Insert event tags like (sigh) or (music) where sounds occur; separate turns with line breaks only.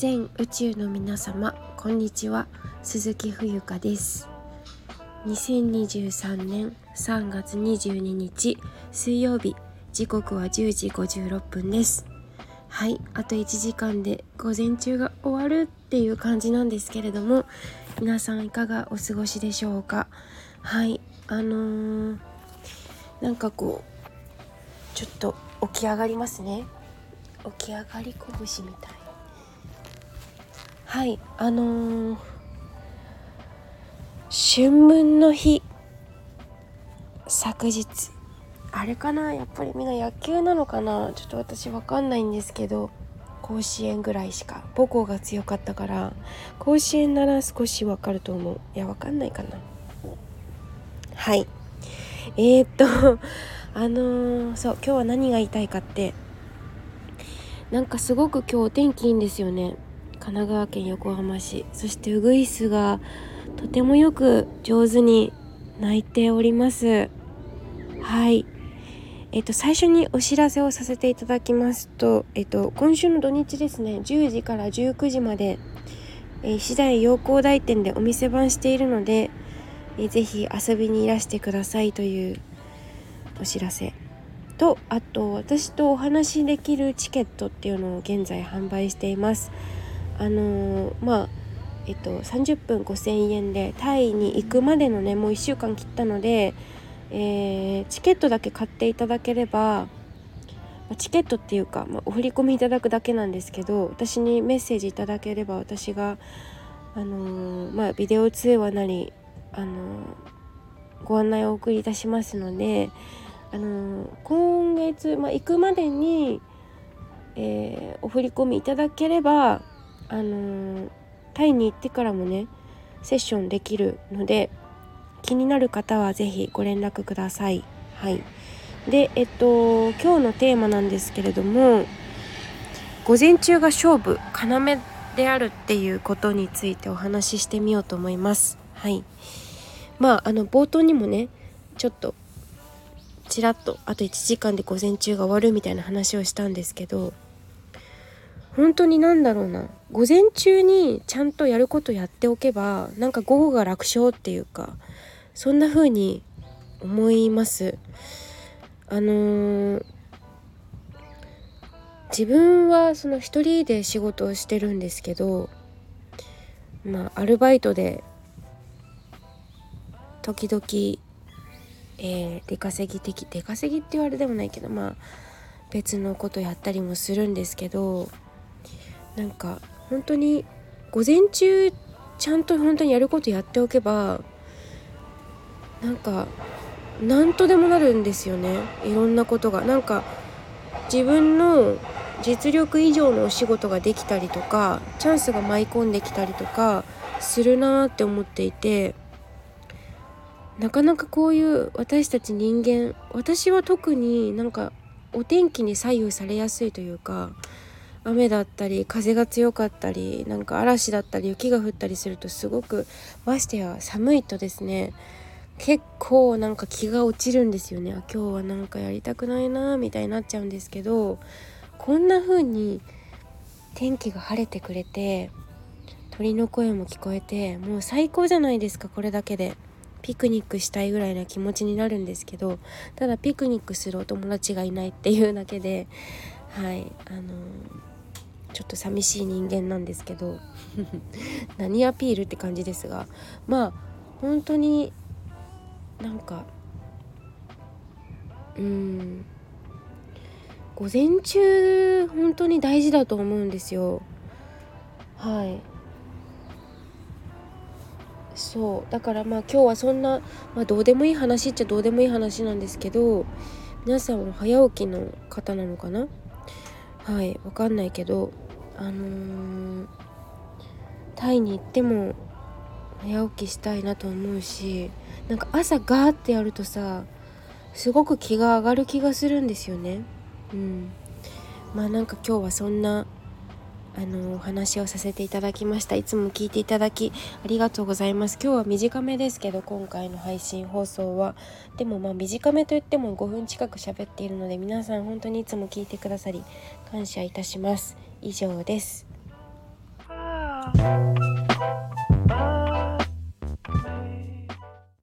全宇宙の皆様こんにちは。鈴木冬香です。2023年3月22日水曜日。時刻は10時56分です。はいあと1時間で午前中が終わるっていう感じなんですけれども皆さんいかがお過ごしでしょうか？はいあのー、なんかこうちょっと起き上がりますね。起き上がり拳みたい。はいあのー、春分の日。昨日。あれかなやっぱりみんな野球なのかな。ちょっと私わかんないんですけど。甲子園ぐらいしか。母校が強かったから。甲子園なら少しわかると思う。いやわかんないかな。はい。えー、っとあのー、そう今日は何が言いたいかって。なんかすごく今日天気いいんですよね。神奈川県横浜市そしてウグイスがとてもよく上手に鳴いております。はい。えっと最初にお知らせをさせていただきますとえっと今週の土日ですね10時から19時までえー、次第陽光台店でお店番しているので、えー、ぜひ遊びにいらしてくださいというお知らせとあと私とお話しできるチケットっていうのを現在販売しています。あのー、まあえっと30分5000円でタイに行くまでのねもう1週間切ったので、えー、チケットだけ買っていただければチケットっていうか、まあ、お振り込みいただくだけなんですけど私にメッセージいただければ私があのー、まあビデオ通話なりあのご案内をお送りいたしますのであの今月、まあ、行くまでに、え、お振り込みいただければあのー、タイに行ってからもねセッションできるので気になる方は是非ご連絡ください。はい、でえっと今日のテーマなんですけれども午前中が勝負要であるっていうことについてお話ししてみようと思います。はいまああの冒頭にもねちょっとちらっとあと1時間で午前中が終わるみたいな話をしたんですけど本当に何だろうな午前中にちゃんとやることやっておけばなんか午後が楽勝っていうかそんな風に思います。あのー、自分はその一人で仕事をしてるんですけどまあアルバイトで時々、えー、出稼ぎ的出稼ぎって言われでもないけどまあ別のことやったりもするんですけどなんか本当に午前中ちゃんと本当にやることやっておけばなんか何とでもなるんですよね。いろんなことが。なんか自分の実力以上のお仕事ができたりとかチャンスが舞い込んできたりとかするなって思っていてなかなかこういう私たち人間私は特になんかお天気に左右されやすいというか雨だったり風が強かったりなんか嵐だったり雪が降ったりするとすごくましてや寒いとですね結構なんか気が落ちるんですよね。あ今日はなんかやりたくないなみたいになっちゃうんですけどこんな風に天気が晴れてくれて鳥の声も聞こえてもう最高じゃないですかこれだけで。ピクニックしたいぐらいな気持ちになるんですけどただピクニックするお友達がいないっていうだけではいあのーちょっと寂しい人間なんですけど (laughs) 何アピールって感じですがまあ本当になんかうん午前中本当に大事だと思うんですよ。はい。そう。だからまあ今日はそんな、まあ、どうでもいい話っちゃどうでもいい話なんですけど皆さんは早起きの方なのかな？はいわかんないけどあのー、タイに行っても早起きしたいなと思うしなんか朝ガーってやるとさすごく気が上がる気がするんですよね。うん。まあなんか今日はそんなあのお話をさせていただきました。いつも聞いていただきありがとうございます。今日は短めですけど今回の配信放送はでもまあ短めといっても5分近く喋っているので皆さん本当にいつも聞いてくださり感謝いたします。以上です。